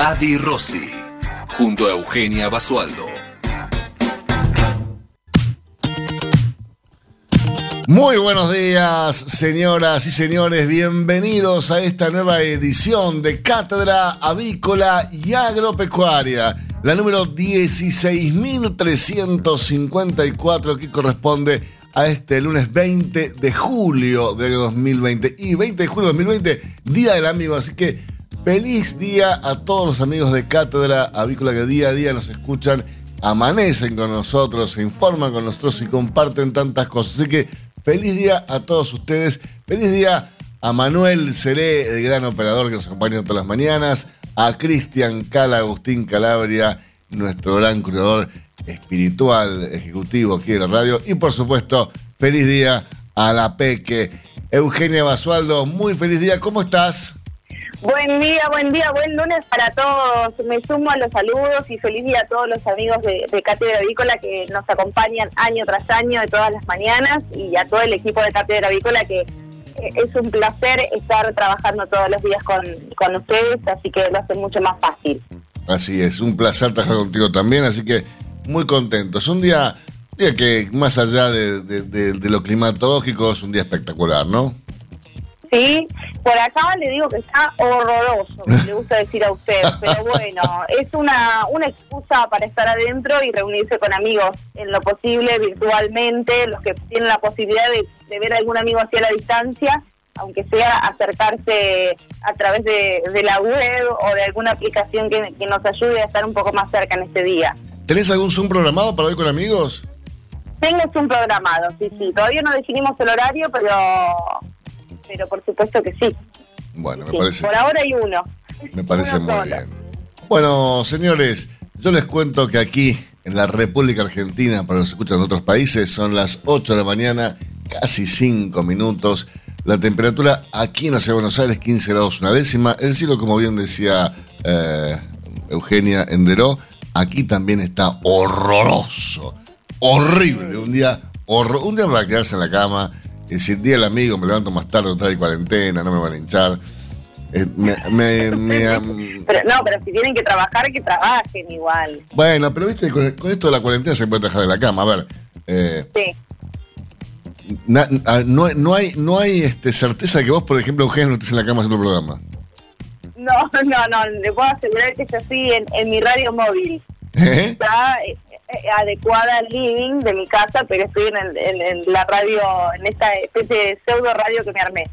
Adi Rossi, junto a Eugenia Basualdo. Muy buenos días, señoras y señores. Bienvenidos a esta nueva edición de Cátedra Avícola y Agropecuaria, la número 16.354 que corresponde a este lunes 20 de julio del año 2020. Y 20 de julio de 2020, Día del Amigo. Así que feliz día a todos los amigos de Cátedra Avícola que día a día nos escuchan, amanecen con nosotros, se informan con nosotros y comparten tantas cosas. Así que feliz día a todos ustedes. Feliz día a Manuel Seré, el gran operador que nos acompaña todas las mañanas. A Cristian Cala, Agustín Calabria, nuestro gran curador espiritual ejecutivo aquí de la radio. Y por supuesto, feliz día a la Peque. Eugenia Basualdo, muy feliz día. ¿Cómo estás? Buen día, buen día, buen lunes para todos. Me sumo a los saludos y feliz día a todos los amigos de, de Avícola que nos acompañan año tras año de todas las mañanas y a todo el equipo de Cátedra Avícola que eh, es un placer estar trabajando todos los días con, con ustedes, así que lo hace mucho más fácil. Así es, un placer trabajar contigo también, así que muy contento. Es un día, que más allá de- de lo climatológico es un día espectacular, ¿no? Sí, por acá le digo que está horroroso, le gusta decir a usted, pero bueno, es una, una excusa para estar adentro y reunirse con amigos en lo posible, virtualmente, los que tienen la posibilidad de, de ver a algún amigo hacia la distancia, aunque sea acercarse a través de, de la web o de alguna aplicación que, que nos ayude a estar un poco más cerca en este día. ¿Tenés algún Zoom programado para hoy con amigos? Tengo un programado, sí, sí, todavía no definimos el horario, pero, pero por supuesto que sí. Bueno, me Sí, parece, Por ahora hay uno. me parece Uno muy solo. bien. Bueno, señores, yo les cuento que aquí en la República Argentina, para los que escuchan de otros países, son las 8 de la mañana, casi 5 minutos. La temperatura aquí en la ciudad de Buenos Aires, 15 grados una décima. El cielo, como bien decía eh, Eugenia Enderó, aquí también está horroroso, horrible. Un día, horror, un día para quedarse en la cama, y decir, día del amigo, me levanto más tarde, otra de cuarentena, no me van a hinchar. Eh, me- me- me, Pero no, pero si tienen que trabajar, que trabajen igual. bueno, pero viste, con, con esto de la cuarentena se puede dejar de la cama. A ver, eh, Sí. na- ah, no, no hay, no hay este, certeza que vos, por ejemplo, Eugenio, no estés en la cama haciendo el programa. No, no, no, le puedo asegurar que yo estoy en, en mi radio móvil. ¿Eh? Está eh, eh, adecuada al living de mi casa, pero estoy en, el- en- en la radio, en esta especie de pseudo radio que me armé.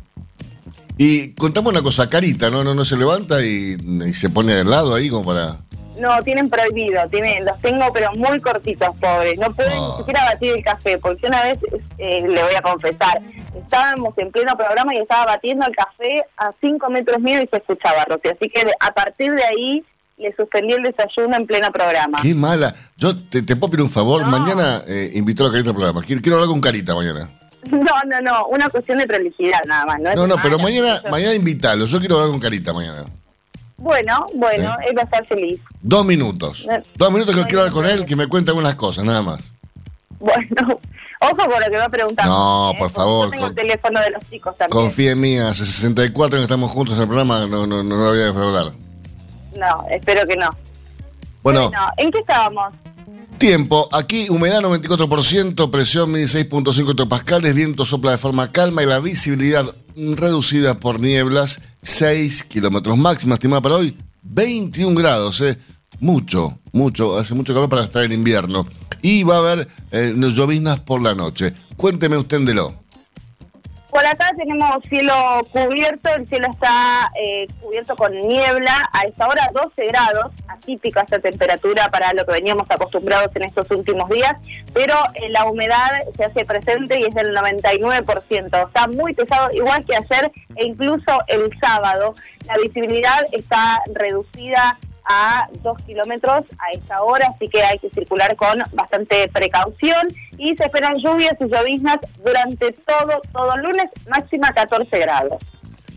Y contame una cosa, Carita, ¿no? No, no se levanta y, y se pone al lado ahí como para... No, tienen prohibido, tienen, los tengo pero muy cortitos, pobres. No pueden Ah. ni siquiera batir el café, porque una vez, eh, le voy a confesar, estábamos en pleno programa y estaba batiendo el café a cinco metros mío y se escuchaba, Rosy. Así que a partir de ahí le suspendí el desayuno en pleno programa. Qué mala. Yo te, te puedo pedir un favor, No. mañana eh, invito a la Carita al programa. Quiero, quiero hablar con Carita mañana. No, no, no, una cuestión de prolijidad nada más. No, No, no, pero mañana, yo- mañana invítalo. Yo quiero hablar con Carita mañana. Bueno, bueno, ¿Eh? él va a estar feliz. Dos minutos. No. Dos minutos que No, quiero hablar con él, que me cuente algunas cosas, nada más. Bueno, ojo con lo que va a preguntar. No, ¿eh? por favor, Yo tengo con- el teléfono de los chicos también. Confía en mí, hace 64 años que estamos juntos en el programa, no, no, no lo voy a defraudar. No, espero que no. Bueno, Bueno, ¿en qué estábamos? tiempo. Aquí humedad 94%, presión 16.5 hectopascales, viento sopla de forma calma y la visibilidad reducida por nieblas, 6 kilómetros máxima estimada para hoy, 21 grados, eh. Mucho, mucho, hace mucho calor para estar en invierno. Y va a haber eh, lloviznas por la noche. Cuénteme usted de lo. Por acá tenemos cielo cubierto, el cielo está eh, cubierto con niebla, a esta hora 12 grados, atípica esta temperatura para lo que veníamos acostumbrados en estos últimos días, pero eh, la humedad se hace presente y es del 99%, está muy pesado, igual que ayer e incluso el sábado. La visibilidad está reducida a 2 kilómetros a esta hora, así que hay que circular con bastante precaución y se esperan lluvias y lloviznas durante todo, todo el lunes, máxima 14 grados.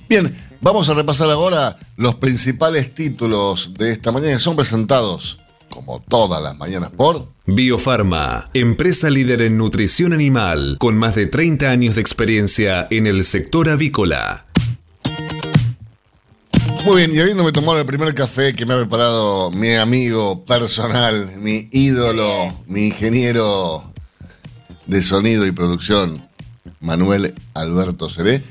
Bien, vamos a repasar ahora los principales títulos de esta mañana que son presentados, como todas las mañanas, por... Biofarma, empresa líder en nutrición animal, con más de 30 años de experiencia en el sector avícola. Muy bien, y habiéndome tomado el primer café que me ha preparado mi amigo personal, mi ídolo, mi ingeniero de sonido y producción, Manuel Alberto Seré,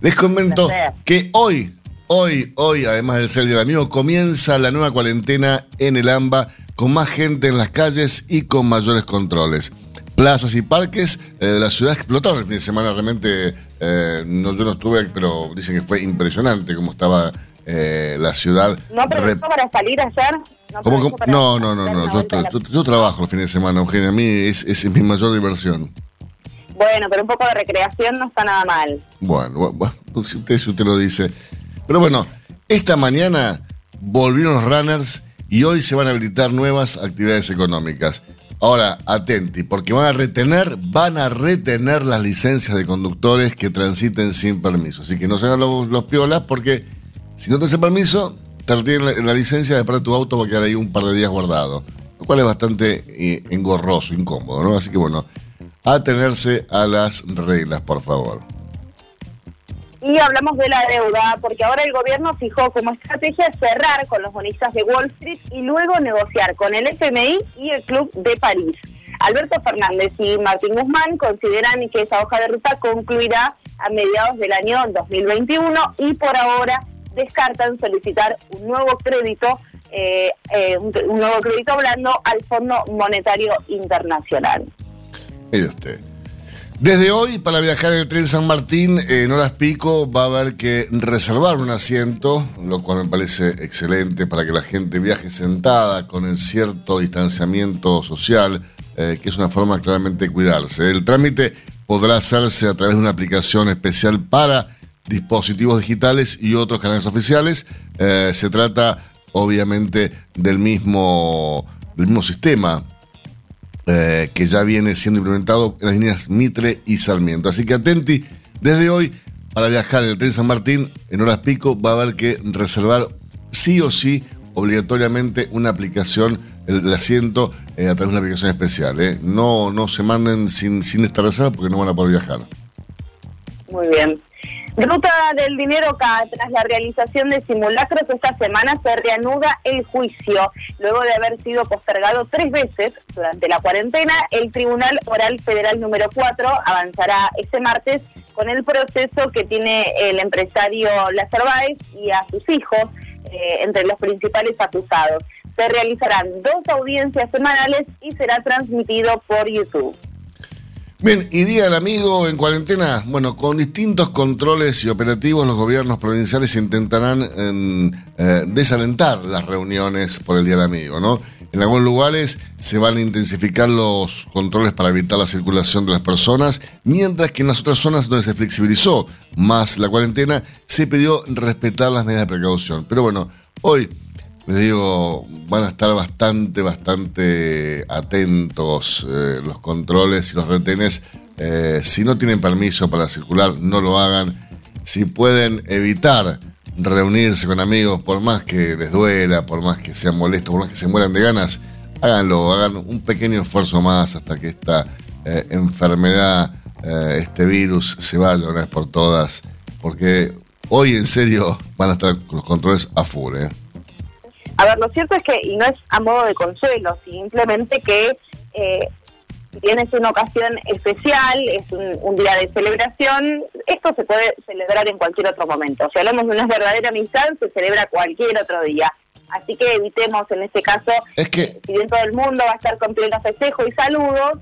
les comento que hoy, hoy, hoy, además del ser del Amigo, comienza la nueva cuarentena en el AMBA con más gente en las calles y con mayores controles. Plazas y parques eh, de la ciudad explotaron el fin de semana, realmente eh, no, yo no estuve, pero dicen que fue impresionante cómo estaba eh, la ciudad. ¿No aprovechó para salir ayer? ¿No, ¿Cómo, para no, no, no, yo, vuelta a la- yo- yo trabajo el fin de semana, Eugenia, a mí es, es mi mayor diversión. Bueno, pero un poco de recreación no está nada mal. Bueno, bu- bu- si usted, si usted lo dice. Pero bueno, esta mañana volvieron los runners y hoy se van a habilitar nuevas actividades económicas. Ahora, atenti, porque van a retener, van a retener las licencias de conductores que transiten sin permiso. Así que no se hagan los, los piolas porque si no te hacen permiso, te retienen la, la licencia, después de tu auto va a quedar ahí un par de días guardado. Lo cual es bastante eh, engorroso, incómodo, ¿no? Así que bueno, atenerse a las reglas, por favor. Y hablamos de la deuda, porque ahora el gobierno fijó como estrategia cerrar con los bonistas de Wall Street y luego negociar con el FMI y el Club de París. Alberto Fernández y Martín Guzmán consideran que esa hoja de ruta concluirá a mediados del año 2021 y por ahora descartan solicitar un nuevo crédito, eh, eh, un, nuevo crédito hablando al Fondo Monetario Internacional. Mire usted. Desde hoy, para viajar en el tren San Martín, en horas pico, va a haber que reservar un asiento, lo cual me parece excelente para que la gente viaje sentada, con el cierto distanciamiento social, eh, que es una forma claramente de cuidarse. El trámite podrá hacerse a través de una aplicación especial para dispositivos digitales y otros canales oficiales. Eh, se trata, obviamente, del mismo, del mismo sistema eh, que ya viene siendo implementado en las líneas Mitre y Sarmiento. Así que atenti, desde hoy, para viajar en el tren San Martín, en horas pico, va a haber que reservar sí o sí, obligatoriamente, una aplicación, el, asiento, eh, a través de una aplicación especial. No, no se manden sin, sin esta reserva porque no van a poder viajar. Muy bien. Ruta del dinero K, tras la realización de simulacros esta semana se reanuda el juicio. Luego de haber sido postergado tres veces durante la cuarentena, el Tribunal Oral Federal número 4 avanzará este martes con el proceso que tiene el empresario Lázaro Báez y a sus hijos eh, entre los principales acusados. Se realizarán dos audiencias semanales y será transmitido por YouTube. Bien, y Día del Amigo en cuarentena. Bueno, con distintos controles y operativos, los gobiernos provinciales intentarán em, eh, desalentar las reuniones por el Día del Amigo, ¿no? En algunos lugares se van a intensificar los controles para evitar la circulación de las personas, mientras que en las otras zonas donde se flexibilizó más la cuarentena, se pidió respetar las medidas de precaución. Pero bueno, hoy les digo, van a estar bastante, bastante atentos eh, los controles y los retenes. Eh, si no tienen permiso para circular, no lo hagan. Si pueden evitar reunirse con amigos, por más que les duela, por más que sean molestos, por más que se mueran de ganas, háganlo, hagan un pequeño esfuerzo más hasta que esta eh, enfermedad, este virus, se vaya una vez por todas. Porque hoy en serio van a estar los controles a full. A ver, lo cierto es que, y no es a modo de consuelo, simplemente que eh, si bien es una ocasión especial, es un, un día de celebración, esto se puede celebrar en cualquier otro momento. Si hablamos de una verdadera amistad, se celebra cualquier otro día. Así que evitemos en este caso, Es que si bien todo el mundo va a estar con pleno festejo y saludos,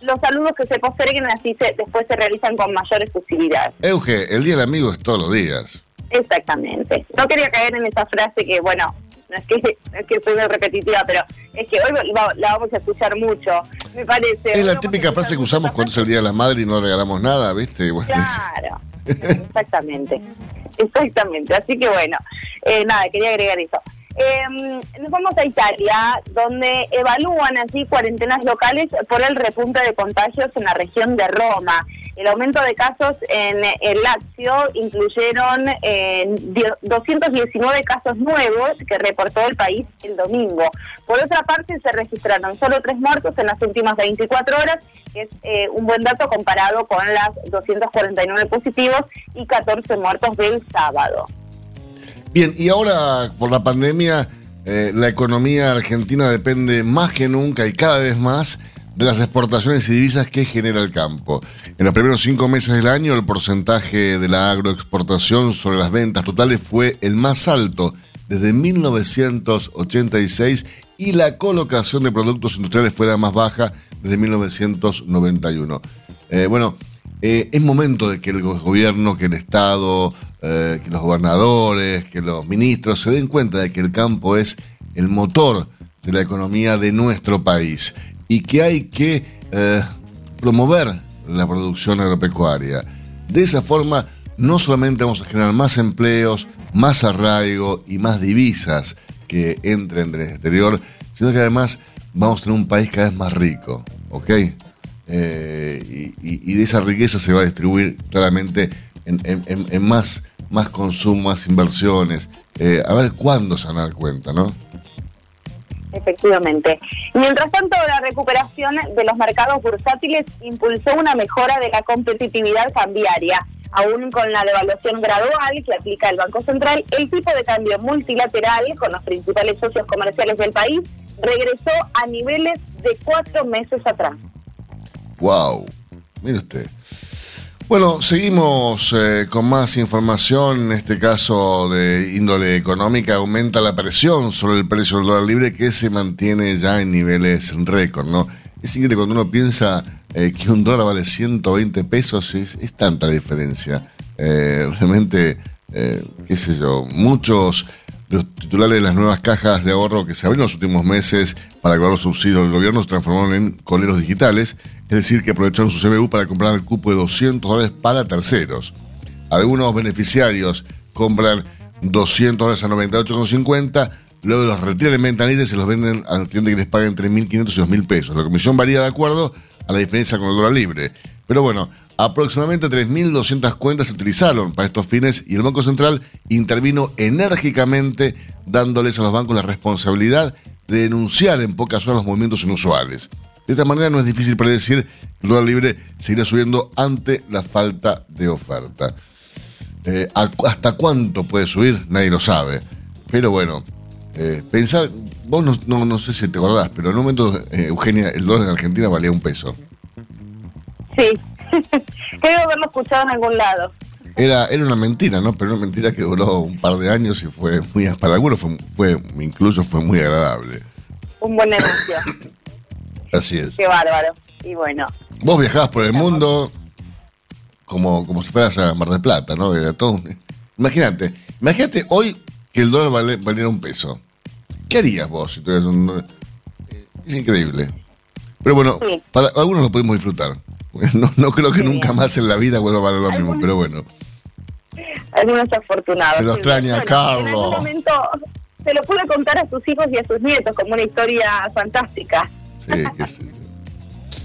los saludos que se posterguen así se, después se realizan con mayor efusividad. Euge, el Día del Amigo es todos los días. Exactamente. No quería caer en esa frase que, bueno, no es que, no es que soy muy repetitiva, pero es que hoy va- la vamos a escuchar mucho, me parece. Es la típica frase que usamos cuando es el Día de la Madre y no regalamos nada, ¿viste? Bueno, Claro, exactamente, exactamente. Así que bueno, eh, nada, quería agregar eso. Eh, nos vamos a Italia, donde evalúan así cuarentenas locales por el repunte de contagios en la región de Roma. El aumento de casos en el Lazio incluyeron eh, 219 casos nuevos que reportó el país el domingo. Por otra parte, se registraron solo tres muertos en las últimas 24 horas, que es eh, un buen dato comparado con las 249 positivos y 14 muertos del sábado. Bien, y ahora por la pandemia, eh, la economía argentina depende más que nunca y cada vez más de las exportaciones y divisas que genera el campo. En los primeros cinco meses del año, el porcentaje de la agroexportación sobre las ventas totales fue el más alto desde 1986 y la colocación de productos industriales fue la más baja desde 1991. Eh, bueno, eh, es momento de que el gobierno, que el Estado, eh, que los gobernadores, que los ministros se den cuenta de que el campo es el motor de la economía de nuestro país y que hay que eh, promover la producción agropecuaria. De esa forma, no solamente vamos a generar más empleos, más arraigo y más divisas que entren del exterior, sino que además vamos a tener un país cada vez más rico, ¿ok? Eh, y, de esa riqueza se va a distribuir claramente en, en, en más, más consumo, más inversiones. Eh, a ver cuándo se van a dar cuenta, ¿no? Efectivamente. Mientras tanto, la recuperación de los mercados bursátiles impulsó una mejora de la competitividad cambiaria. Aún con la devaluación gradual que aplica el Banco Central, el tipo de cambio multilateral con los principales socios comerciales del país regresó a niveles de cuatro meses atrás. Wow, mire usted. Bueno, seguimos eh, con más información, en este caso de índole económica, aumenta la presión sobre el precio del dólar libre que se mantiene ya en niveles récord, ¿no? Es increíble cuando uno piensa eh, que un dólar vale 120 pesos, es, tanta diferencia. Eh, realmente, qué sé yo, muchos los titulares de las nuevas cajas de ahorro que se abrieron en los últimos meses para cobrar los subsidios del gobierno se transformaron en coleros digitales, es decir, que aprovecharon su CBU para comprar el cupo de 200 dólares para terceros. Algunos beneficiarios compran 200 dólares a 98,50, luego los retiran en ventanilla y se los venden al cliente que les paga entre 1.500 y 2.000 pesos. La comisión varía de acuerdo a la diferencia con el dólar libre. Pero bueno, aproximadamente 3.200 cuentas se utilizaron para estos fines y el Banco Central intervino enérgicamente dándoles a los bancos la responsabilidad de denunciar en pocas horas los movimientos inusuales. De esta manera no es difícil predecir que el dólar libre seguirá subiendo ante la falta de oferta. Eh, ¿Hasta cuánto puede subir? Nadie lo sabe. Pero bueno, eh, pensar, vos no, no, sé si te acordás, pero en un momento, eh, Eugenia, el dólar en Argentina valía un peso. Sí, creo haberlo escuchado en algún lado. Era, era una mentira, ¿no? Pero una mentira que duró un par de años y fue muy, para algunos fue, fue incluso fue muy agradable. Un buen negocio. Así es. Qué bárbaro. Y bueno. Vos viajabas por el mundo como, como si fueras a Mar del Plata, ¿no? Era todo un- Imagínate, imagínate hoy que el dólar vale- valiera un peso. ¿Qué harías vos si tuvieras un... Es increíble. Pero bueno, Sí. para algunos lo podemos disfrutar. No, no creo que Sí. nunca más en la vida vuelva a valer lo mismo, Algunos- pero bueno. Algunos afortunados. Se lo sí. extraña, Bueno, Carlos. En algún momento se lo puede contar a sus hijos y a sus nietos como una historia fantástica. Sí, sé yo.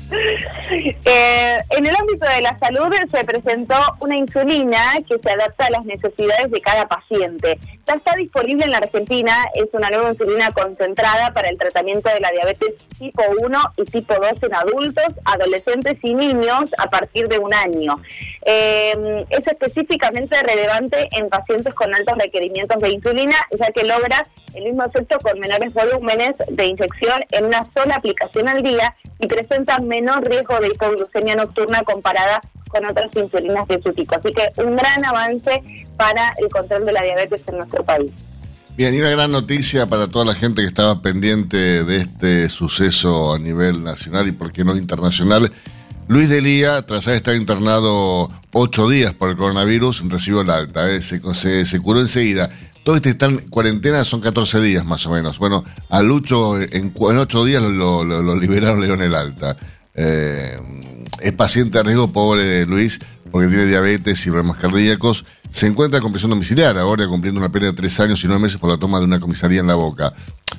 Eh, en el ámbito de la salud se presentó una insulina que se adapta a las necesidades de cada paciente. Ya está disponible en la Argentina, es una nueva insulina concentrada para el tratamiento de la diabetes tipo 1 y tipo 2 en adultos, adolescentes y niños a partir de un año. Eh, es específicamente relevante en pacientes con altos requerimientos de insulina, ya que logra el mismo efecto con menores volúmenes de inyección en una sola aplicación al día y presenta menor riesgo de hipoglucemia nocturna comparada con otras insulinas de su tipo. Así que un gran avance para el control de la diabetes en nuestro país. Bien, y una gran noticia para toda la gente que estaba pendiente de este suceso a nivel nacional y por qué no internacional. Luis Delía, tras haber estado internado ocho días por el coronavirus, recibió el alta, ¿eh? se, se- se curó enseguida. Todos este están en cuarentena, son 14 días más o menos. Bueno, a Lucho en, en ocho días lo, lo- lo- liberaron, le dieron el alta. Eh, es paciente de riesgo, pobre Luis, porque tiene diabetes y problemas cardíacos, se encuentra con prisión domiciliar ahora cumpliendo una pena de tres años y nueve meses por la toma de una comisaría en la boca.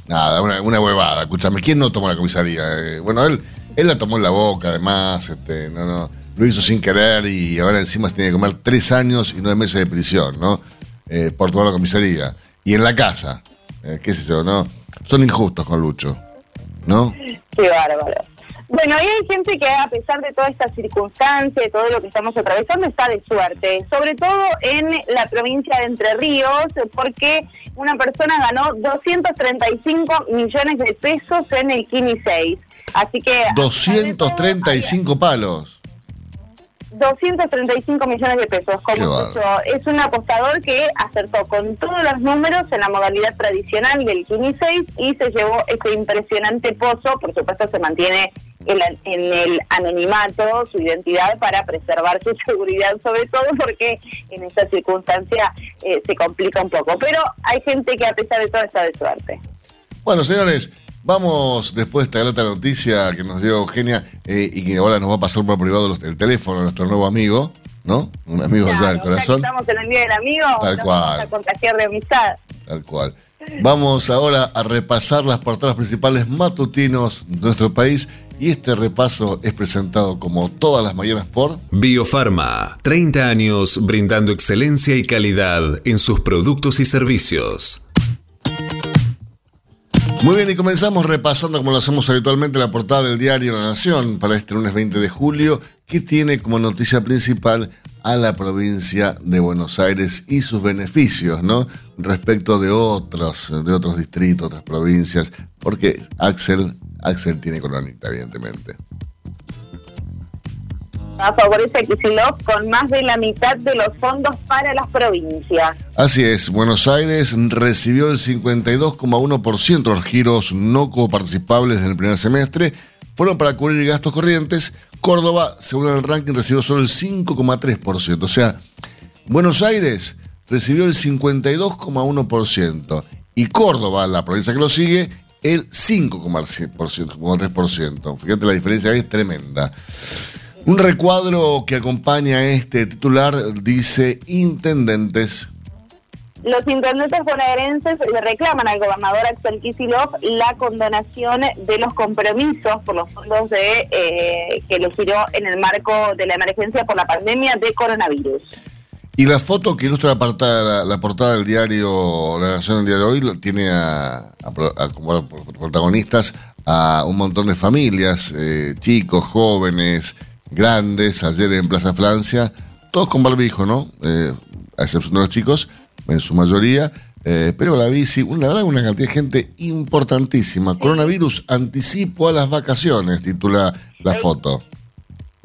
Nada, una, huevada, escúchame, ¿quién no tomó la comisaría? Eh, bueno, él, él la tomó en la boca, además, este, no, no, lo hizo sin querer y ahora encima tiene que comer tres años y nueve meses de prisión, ¿no? Eh, por tomar la comisaría. Y en la casa, eh, qué sé yo, ¿no? Son injustos con Lucho, ¿no? Qué bárbaro. Bueno, y hay gente que a pesar de toda esta circunstancia, de todo lo que estamos atravesando, está de suerte, sobre todo en la provincia de Entre Ríos, porque una persona ganó 235 millones de pesos en el Kini 6. Así que... 235 palos. 235 millones de pesos. Como es un apostador que acertó con todos los números en la modalidad tradicional del Kini 6 y se llevó este impresionante pozo. Por supuesto, se mantiene en, el anonimato su identidad para preservar su seguridad, sobre todo porque en esta circunstancia eh, se complica un poco. Pero hay gente que, a pesar de todo, está de suerte. Bueno, señores, Vamos, después de esta grata noticia que nos dio Eugenia eh, y que ahora nos va a pasar por privado el teléfono nuestro nuevo amigo, ¿no? Un amigo ya del corazón. estamos en el Día del Amigo, Tal cual. vamos a contagiar de amistad. Tal cual. Vamos ahora a repasar las portadas principales matutinos de nuestro país y este repaso es presentado como todas las mañanas por Biofarma, 30 años brindando excelencia y calidad en sus productos y servicios. Muy bien, y comenzamos repasando, como lo hacemos habitualmente, la portada del diario La Nación para este lunes 20 de julio, que tiene como noticia principal a la provincia de Buenos Aires y sus beneficios, ¿no? Respecto de otros, de otros distritos, otras provincias, porque Axel, Axel tiene coronita, evidentemente favorece a con más de la mitad de los fondos para las provincias. Así es, Buenos Aires recibió el 52,1% de los giros no coparticipables del primer semestre, fueron para cubrir gastos corrientes. Córdoba, según el ranking, recibió solo el 5,3%. O sea, Buenos Aires recibió el 52,1% y Córdoba, la provincia que lo sigue, el 5,3%. Fíjate, la diferencia es tremenda. Un recuadro que acompaña a este titular dice intendentes. Los intendentes bonaerenses le reclaman al gobernador Axel Kicillof la condonación de los compromisos por los fondos de eh, que lo giró en el marco de la emergencia por la pandemia de coronavirus. Y la foto que ilustra la, la, portada del diario La Nación del día de hoy tiene a, como protagonistas a un montón de familias, eh, chicos, jóvenes, grandes, ayer en Plaza Francia, todos con barbijo, ¿no? Eh, a excepción de los chicos, en su mayoría, eh, pero la bici, una verdad, una cantidad de gente importantísima. Coronavirus anticipo a las vacaciones, titula la foto.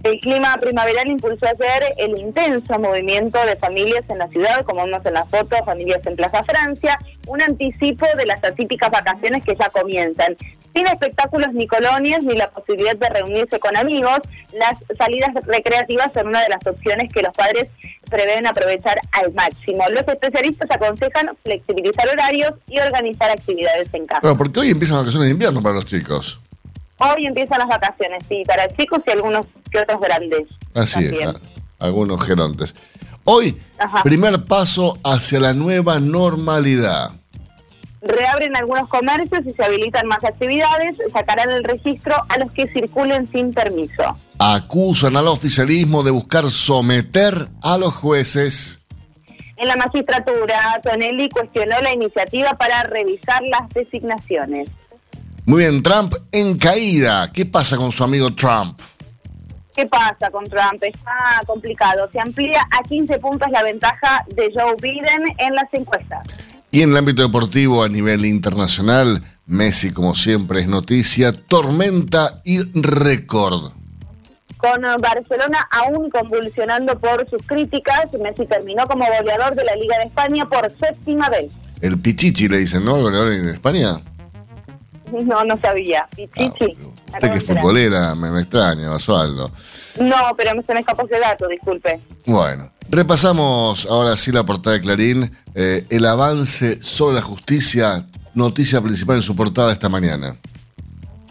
El clima primaveral impulsó ayer el intenso movimiento de familias en la ciudad, como vemos en la foto, familias en Plaza Francia, un anticipo de las atípicas vacaciones que ya comienzan sin espectáculos ni colonias ni la posibilidad de reunirse con amigos, las salidas recreativas son una de las opciones que los padres prevén aprovechar al máximo. Los especialistas aconsejan flexibilizar horarios y organizar actividades en casa. Bueno, porque hoy empiezan las vacaciones de invierno para los chicos. Hoy empiezan las vacaciones, sí, para chicos y algunos que otros grandes. Así es, algunos gerontes. Hoy, primer paso hacia la nueva normalidad reabren algunos comercios y se habilitan más actividades, sacarán el registro a los que circulen sin permiso. Acusan al oficialismo de buscar someter a los jueces. En la magistratura, Tonelli cuestionó la iniciativa para revisar las designaciones. Muy bien, Trump en caída. ¿Qué pasa con su amigo Trump? ¿Qué pasa con Trump? Está complicado. Se amplía a 15 puntos la ventaja de Joe Biden en las encuestas. Y en el ámbito deportivo a nivel internacional, Messi, como siempre, es noticia, tormenta y récord. Con Barcelona aún convulsionando por sus críticas, Messi terminó como goleador de la Liga de España por séptima vez. El Pichichi le dicen, ¿no? ¿El goleador en España? No, no sabía. Pichichi. Ah, usted que es futbolera, me, me extraña, Basualdo. No, pero se me escapó ese dato, disculpe. Bueno, repasamos ahora sí la portada de Clarín. Eh, el avance sobre la justicia, noticia principal en su portada esta mañana.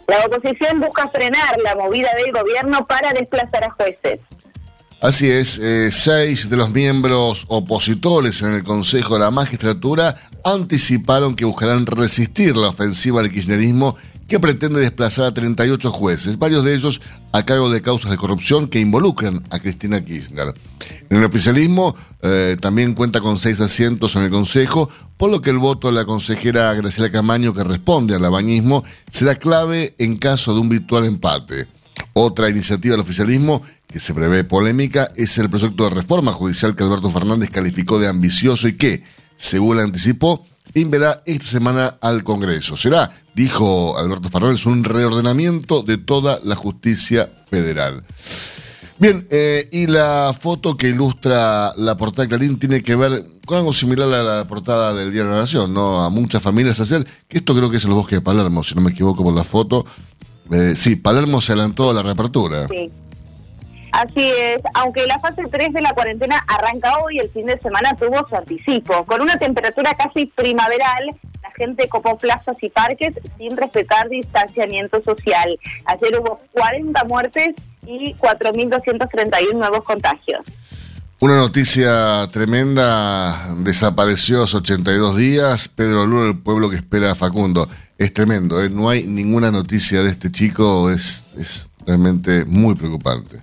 La oposición busca frenar la movida del gobierno para desplazar a jueces. Así es, eh, seis de los miembros opositores en el Consejo de la Magistratura anticiparon que buscarán resistir la ofensiva del kirchnerismo que pretende desplazar a 38 jueces, varios de ellos a cargo de causas de corrupción que involucran a Cristina Kirchner. En el oficialismo eh, también cuenta con seis asientos en el Consejo, por lo que el voto de la consejera Graciela Camaño, que responde al abañismo, será clave en caso de un virtual empate. Otra iniciativa del oficialismo que se prevé polémica es el proyecto de reforma judicial que Alberto Fernández calificó de ambicioso y que, según anticipó, enviará esta semana al Congreso. Será, dijo Alberto Fernández, un reordenamiento de toda la justicia federal. Bien, eh, y la foto que ilustra la portada de Clarín tiene que ver con algo similar a la portada del Día de la Nación, ¿no? A muchas familias hacer, que esto creo que es el bosque de Palermo, si no me equivoco por la foto. Eh, sí, Palermo se adelantó a la reapertura. Sí. Así es, aunque la fase 3 de la cuarentena arranca hoy, el fin de semana tuvo su anticipo. Con una temperatura casi primaveral, la gente copó plazas y parques sin respetar distanciamiento social. Ayer hubo 40 muertes y 4.231 nuevos contagios. Una noticia tremenda, desapareció hace 82 días, Pedro Luro, el pueblo que espera a Facundo. Es tremendo, ¿eh? no hay ninguna noticia de este chico, es, es realmente muy preocupante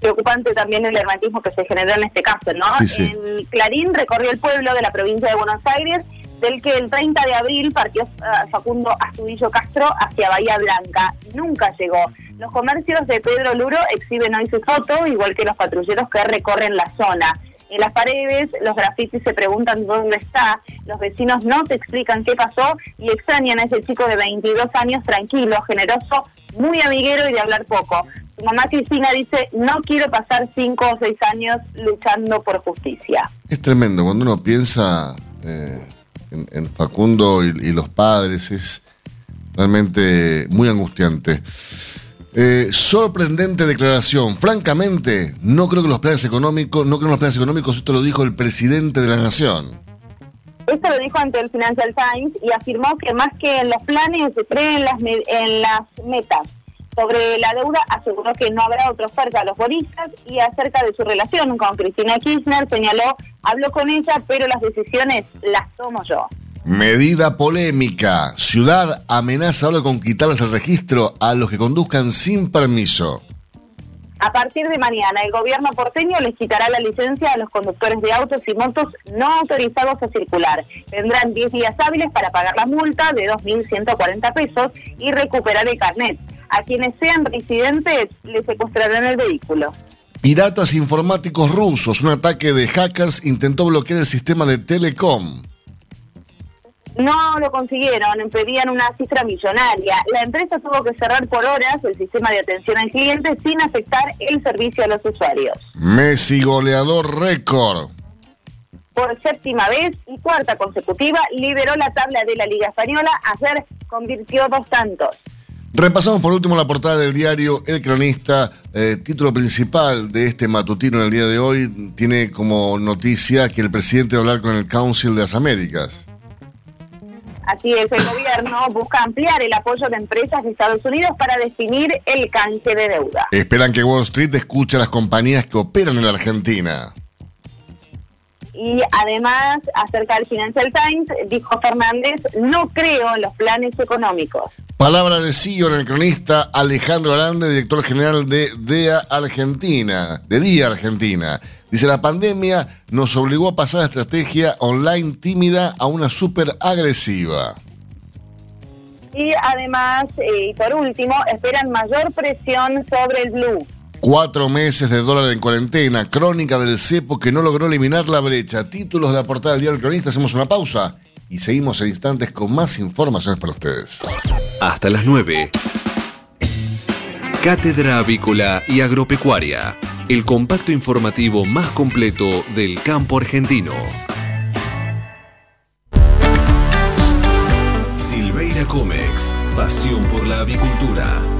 preocupante también el hermetismo que se generó en este caso, ¿no? En Clarín recorrió el pueblo de la provincia de Buenos Aires, del que el 30 de abril partió uh, Facundo Astudillo Castro hacia Bahía Blanca. Nunca llegó. Los comercios de Pedro Luro exhiben hoy su foto, igual que los patrulleros que recorren la zona. En las paredes, los grafitis se preguntan dónde está, los vecinos no te explican qué pasó y extrañan a ese chico de 22 años tranquilo, generoso, muy amiguero y de hablar poco mamá Cristina dice, no quiero pasar cinco o seis años luchando por justicia. Es tremendo, cuando uno piensa eh, en, Facundo y, los padres, es realmente muy angustiante. Eh, sorprendente declaración. Francamente, no creo que los planes económicos, no creo en los planes económicos, esto lo dijo el presidente de la nación. Esto lo dijo ante el Financial Times y afirmó que más que en los planes, cree en las, en las metas sobre la deuda aseguró que no habrá otra oferta a los bonistas y acerca de su relación con Cristina Kirchner señaló, habló con ella, pero las decisiones las tomo yo. Medida polémica. Ciudad amenaza ahora con quitarles el registro a los que conduzcan sin permiso. A partir de mañana, el gobierno porteño les quitará la licencia a los conductores de autos y motos no autorizados a circular. Tendrán 10 días hábiles para pagar la multa de 2.140 pesos y recuperar el carnet. A quienes sean residentes les secuestrarán el vehículo. Piratas informáticos rusos, un ataque de hackers intentó bloquear el sistema de Telecom. No lo consiguieron, pedían una cifra millonaria. La empresa tuvo que cerrar por horas el sistema de atención al cliente sin afectar el servicio a los usuarios. Messi goleador récord. Por séptima vez y cuarta consecutiva liberó la tabla de la Liga Española. Ayer convirtió dos tantos. Repasamos por último la portada del diario El Cronista, eh, título principal de este matutino en el día de hoy, tiene como noticia que el presidente va a hablar con el Council de las Américas. Así es, el gobierno busca ampliar el apoyo de empresas de Estados Unidos para definir el canje de deuda. Esperan que Wall Street escuche a las compañías que operan en la Argentina. Y además, acerca del Financial Times, dijo Fernández, no creo en los planes económicos. Palabra de en el cronista Alejandro Arande, director general de DEA Argentina, de DIA Argentina. Dice, la pandemia nos obligó a pasar de estrategia online tímida a una súper agresiva. Y además, eh, y por último, esperan mayor presión sobre el blue. Cuatro meses de dólar en cuarentena, crónica del cepo que no logró eliminar la brecha. Títulos de la portada del diario El Cronista, hacemos una pausa y seguimos en instantes con más informaciones para ustedes. Hasta las 9. Cátedra Avícola y Agropecuaria, el compacto informativo más completo del campo argentino. Silveira Comex, pasión por la avicultura.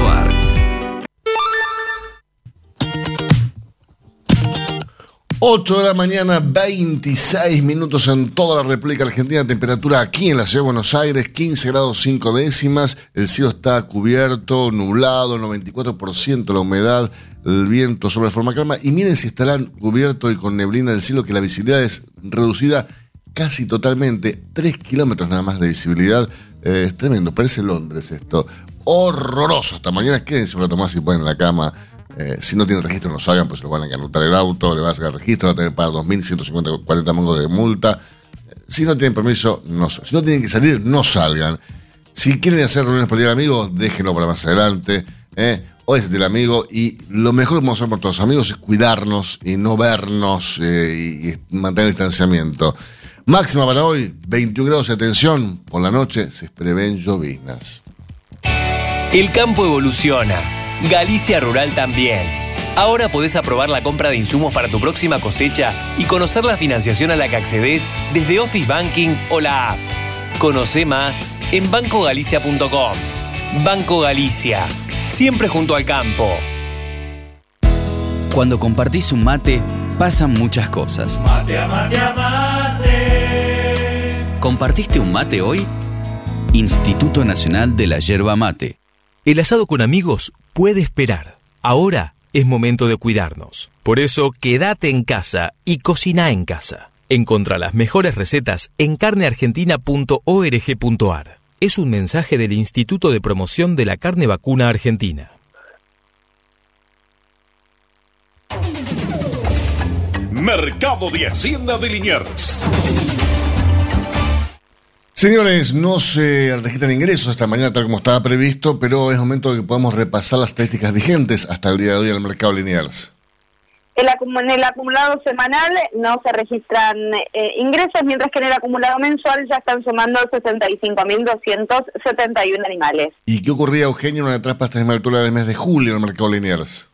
8 de la mañana, 26 minutos en toda la República Argentina. Temperatura aquí en la ciudad de Buenos Aires, 15 grados 5 décimas. El cielo está cubierto, nublado, 94% la humedad, el viento sobre forma calma. Y miren si estarán cubiertos y con neblina el cielo, que la visibilidad es reducida casi totalmente. 3 kilómetros nada más de visibilidad. Eh, es tremendo, parece Londres esto. Horroroso. Hasta mañana quédense un rato más y ponen en la cama. Eh, si no tienen registro, no salgan, pues se lo van a anotar el auto, le van a sacar registro, van a tener para 2.150, 40 mangos de multa. Eh, si no tienen permiso, no Si no tienen que salir, no salgan. Si quieren hacer reuniones para ir amigos, déjenlo para más adelante. ¿eh? Hoy es el amigo y lo mejor que podemos hacer por todos los amigos es cuidarnos y no vernos eh, y mantener el distanciamiento. Máxima para hoy, 21 grados de tensión. Por la noche se prevén llovinas. El campo evoluciona Galicia Rural también. Ahora podés aprobar la compra de insumos para tu próxima cosecha y conocer la financiación a la que accedes desde Office Banking o la app. Conoce más en bancogalicia.com. Banco Galicia, siempre junto al campo. Cuando compartís un mate, pasan muchas cosas. Mate a mate mate. ¿Compartiste un mate hoy? Instituto Nacional de la Yerba Mate. El asado con amigos puede esperar. Ahora es momento de cuidarnos. Por eso, quédate en casa y cocina en casa. Encontra las mejores recetas en carneargentina.org.ar. Es un mensaje del Instituto de Promoción de la Carne Vacuna Argentina. Mercado de Hacienda de Liniers. Señores, no se registran ingresos esta mañana tal como estaba previsto, pero es momento de que podamos repasar las estadísticas vigentes hasta el día de hoy en el mercado Liniers. En el acumulado semanal no se registran eh, ingresos, mientras que en el acumulado mensual ya están sumando 65.271 animales. ¿Y qué ocurría, Eugenio, en la trampa hasta la altura del mes de julio en el mercado Liniers?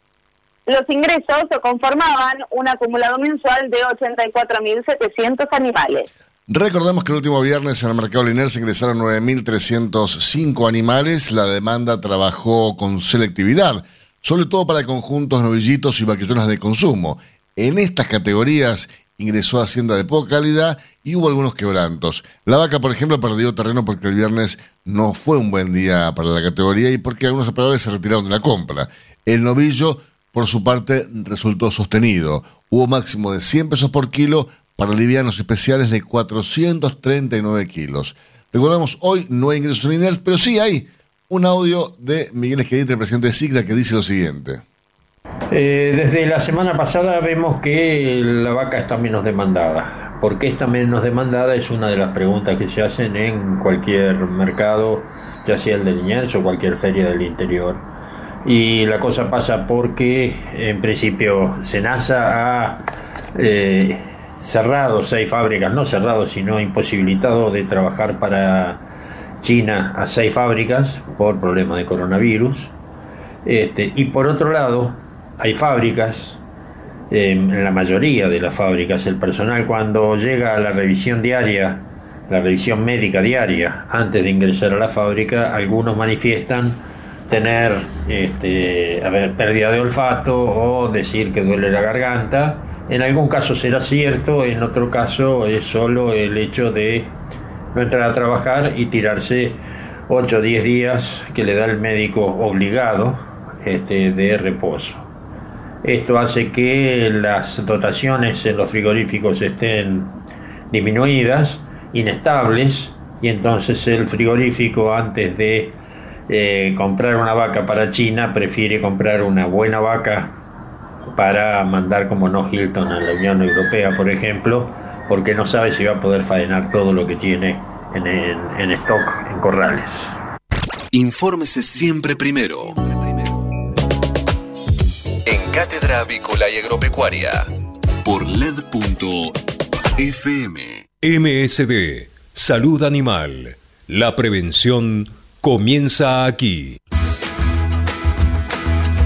Los ingresos se conformaban un acumulado mensual de 84.700 animales. Recordemos que el último viernes en el mercado lineal se ingresaron 9.305 animales. La demanda trabajó con selectividad, sobre todo para conjuntos, novillitos y vaquillonas de consumo. En estas categorías ingresó Hacienda de poca calidad y hubo algunos quebrantos. La vaca, por ejemplo, perdió terreno porque el viernes no fue un buen día para la categoría y porque algunos operadores se retiraron de la compra. El novillo, por su parte, resultó sostenido. Hubo máximo de 100 pesos por kilo para livianos especiales de 439 kilos. Recordemos, hoy no hay ingresos lineales, pero sí hay un audio de Miguel Esquedita, el presidente de SIGLA, que dice lo siguiente. Eh, desde la semana pasada vemos que la vaca está menos demandada. ¿Por qué está menos demandada? Es una de las preguntas que se hacen en cualquier mercado, ya sea el de Liniers o cualquier feria del interior. Y la cosa pasa porque, en principio, Senasa ha eh, cerrado seis fábricas, no cerrado, sino imposibilitado de trabajar para China a seis fábricas por problema de coronavirus. Este, y por otro lado, hay fábricas, en la mayoría de las fábricas, el personal cuando llega a la revisión diaria, la revisión médica diaria, antes de ingresar a la fábrica, algunos manifiestan tener este, pérdida de olfato o decir que duele la garganta en algún caso será cierto, en otro caso es solo el hecho de no entrar a trabajar y tirarse 8 o 10 días que le da el médico obligado este, de reposo. Esto hace que las dotaciones en los frigoríficos estén disminuidas, inestables, y entonces el frigorífico antes de eh, comprar una vaca para China prefiere comprar una buena vaca para mandar como no Hilton a la Unión Europea, por ejemplo, porque no sabe si va a poder faenar todo lo que tiene en, en stock en corrales. Infórmese siempre primero. Cátedra Avícola y Agropecuaria por LED.fm. MSD, Salud Animal. La prevención comienza aquí.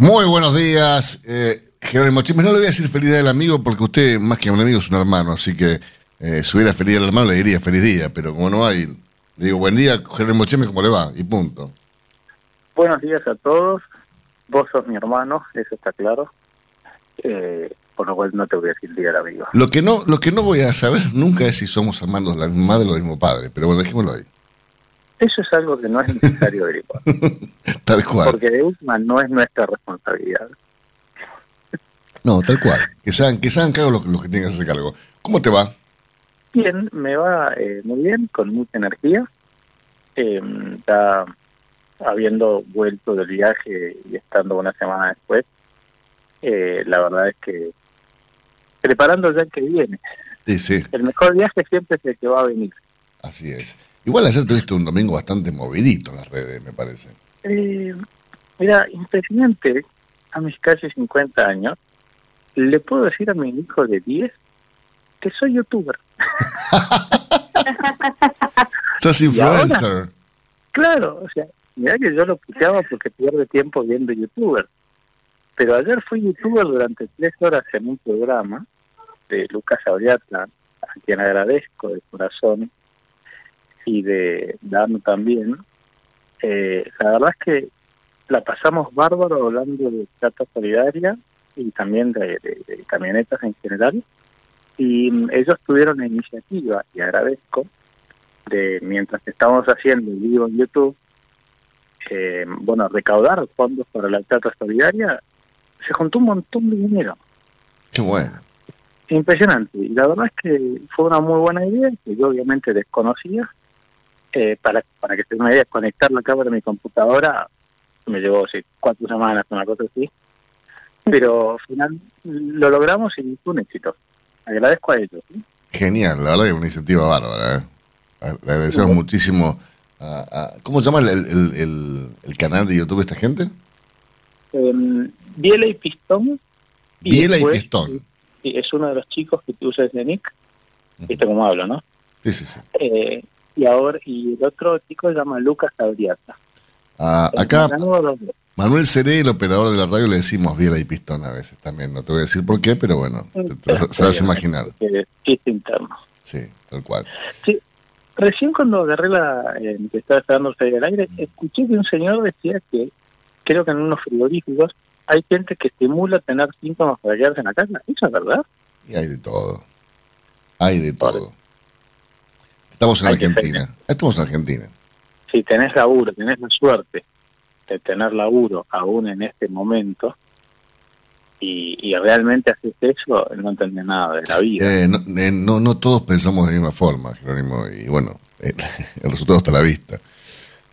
Muy buenos días, eh, Jerónimo Chimes. No le voy a decir feliz día del amigo porque usted, más que un amigo, es un hermano. Así que eh, si hubiera feliz día del hermano, le diría feliz día. Pero como no hay, le digo buen día, Jerónimo Chimes, ¿cómo le va? Y punto. Buenos días a todos. Vos sos mi hermano, eso está claro. Eh, por lo cual no te voy a decir día del amigo. Lo que no, lo que no voy a saber nunca es si somos hermanos de la misma madre o del mismo padre. Pero bueno, dejémoslo ahí. Eso es algo que no es necesario averiguar. Tal cual. Porque de última no es nuestra responsabilidad. No, tal cual. Que se hagan, que se hagan cargo los, los que tengan hacer cargo. ¿Cómo te va? Bien, me va eh, muy bien, con mucha energía. Eh, ya habiendo vuelto del viaje y estando una semana después, eh, la verdad es que preparando ya el que viene. Sí, sí. El mejor viaje siempre es el que va a venir. Así es. Igual ayer tuviste un domingo bastante movidito en las redes, me parece. Eh, mira, impresionante, a mis casi 50 años, le puedo decir a mi hijo de 10 que soy youtuber. Sos ahora- influencer. Claro, o sea, mira que yo lo puteaba porque pierde tiempo viendo youtuber. Pero ayer fui youtuber durante tres horas en un programa de Lucas Auriatla, a quien agradezco de corazón, y de Dano también. Eh, la verdad es que la pasamos bárbaro hablando de trata solidaria y también de, de- de camionetas en general. Y mm, ellos tuvieron la iniciativa, y agradezco, de mientras estábamos haciendo el vivo en YouTube, eh, bueno, recaudar fondos para la trata solidaria, se juntó un montón de dinero. Qué bueno. Impresionante. Y la verdad es que fue una muy buena idea, que yo obviamente desconocía. Eh, para, para que se una idea, conectar la cámara a mi computadora me llevó sí, cuatro semanas, una cosa así. Pero al final lo logramos y fue un éxito. Agradezco a ellos. ¿sí? Genial, la verdad que es una iniciativa bárbara. ¿eh? Le agradecemos muchísimo a, a- ¿Cómo se llama el, el- el- el canal de YouTube de esta gente? Eh, Biela y Pistón. Biela y Pistón. es uno de los chicos que tú usas de Nick. Viste cómo hablo, ¿no? Sí, sí, sí. Eh, y ahora y el otro chico se llama Lucas Auriata. Ah, acá. Manuel Seré, el operador de la radio, le decimos Biela y Pistón a veces también. No te voy a decir por qué, pero bueno, te, te lo- se vas a imaginar. Chiste interno. Sí, tal cual. Sí, recién cuando agarré la eh, que estaba esperando salir al aire, escuché que un señor decía que creo que en unos frigoríficos hay gente que estimula tener síntomas para quedarse en la casa. ¿Eso es verdad? Y hay de todo. Hay de todo. Estamos en Hay Argentina. Estamos en Argentina. Si tenés laburo, tenés la suerte de tener laburo aún en este momento y, y realmente haces eso, no entendés nada de la vida. Eh, no, eh, no, no todos pensamos de la misma forma, Jerónimo, y bueno, el resultado está a la vista.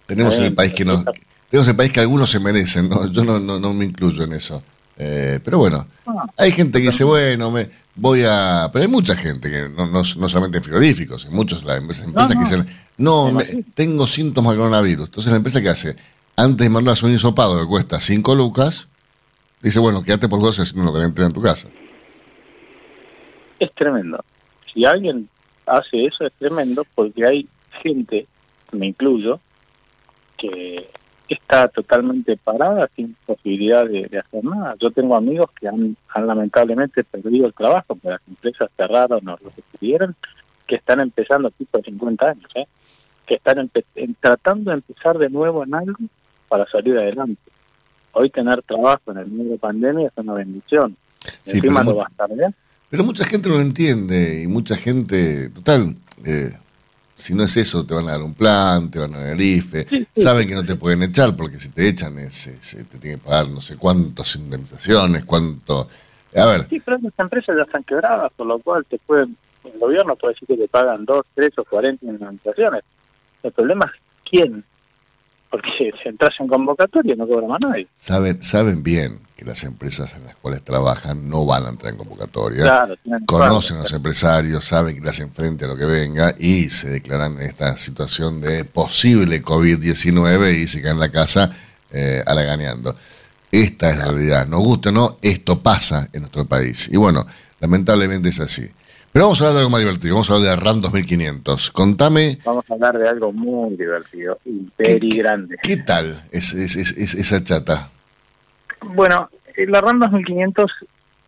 Tenemos en el país que nos, tenemos el país que algunos se merecen, ¿no? yo no, no, no me incluyo en eso. Eh, pero bueno, hay gente que dice, bueno, me voy a... Pero hay mucha gente, que no, no, no solamente en frigoríficos, en muchas las empresas, empresas no. que dicen, no, Me tengo síntomas de coronavirus. Entonces la empresa que hace, antes de mandar un hisopado que cuesta 5 lucas, dice, bueno, quédate por dos haciendo lo que le en tu casa. Es tremendo. Si alguien hace eso es tremendo porque hay gente, me incluyo, que está totalmente parada sin posibilidad de, de hacer nada. Yo tengo amigos que han, han lamentablemente perdido el trabajo, porque las empresas cerraron o lo que tuvieron, que están empezando tipo de 50 años, ¿eh? que están empe- en- tratando de empezar de nuevo en algo para salir adelante. Hoy tener trabajo en el medio de pandemia es una bendición. Sí, Encima pero lo vas a tardar. Pero mucha gente no lo entiende y mucha gente, total, eh, si no es eso, te van a dar un plan, te van a dar el IFE, saben que no te pueden echar porque si te echan es, es- te tienen que pagar no sé cuántas indemnizaciones, cuánto... A ver, Sí, pero esas empresas ya están quebradas, por lo cual te pueden, el gobierno puede decir que te pagan dos, tres o cuarenta indemnizaciones. El problema es quién. Porque si entras en convocatoria no cobra más nadie. saben, saben bien que las empresas en las cuales trabajan no van a entrar en convocatoria. Claro, Conocen a los empresarios, saben que le hacen frente a lo que venga y se declaran en esta situación de posible COVID-19 y se quedan en la casa eh, haraganeando. Esta es la realidad. Nos guste o no, esto pasa en nuestro país. Y bueno, lamentablemente es así. Pero vamos a hablar de algo más divertido. Vamos a hablar de la RAM 2500. Contame, Vamos a hablar de algo muy divertido y very grande. ¿qué tal es, es- es- es- esa chata? Bueno, eh, la RAM 2500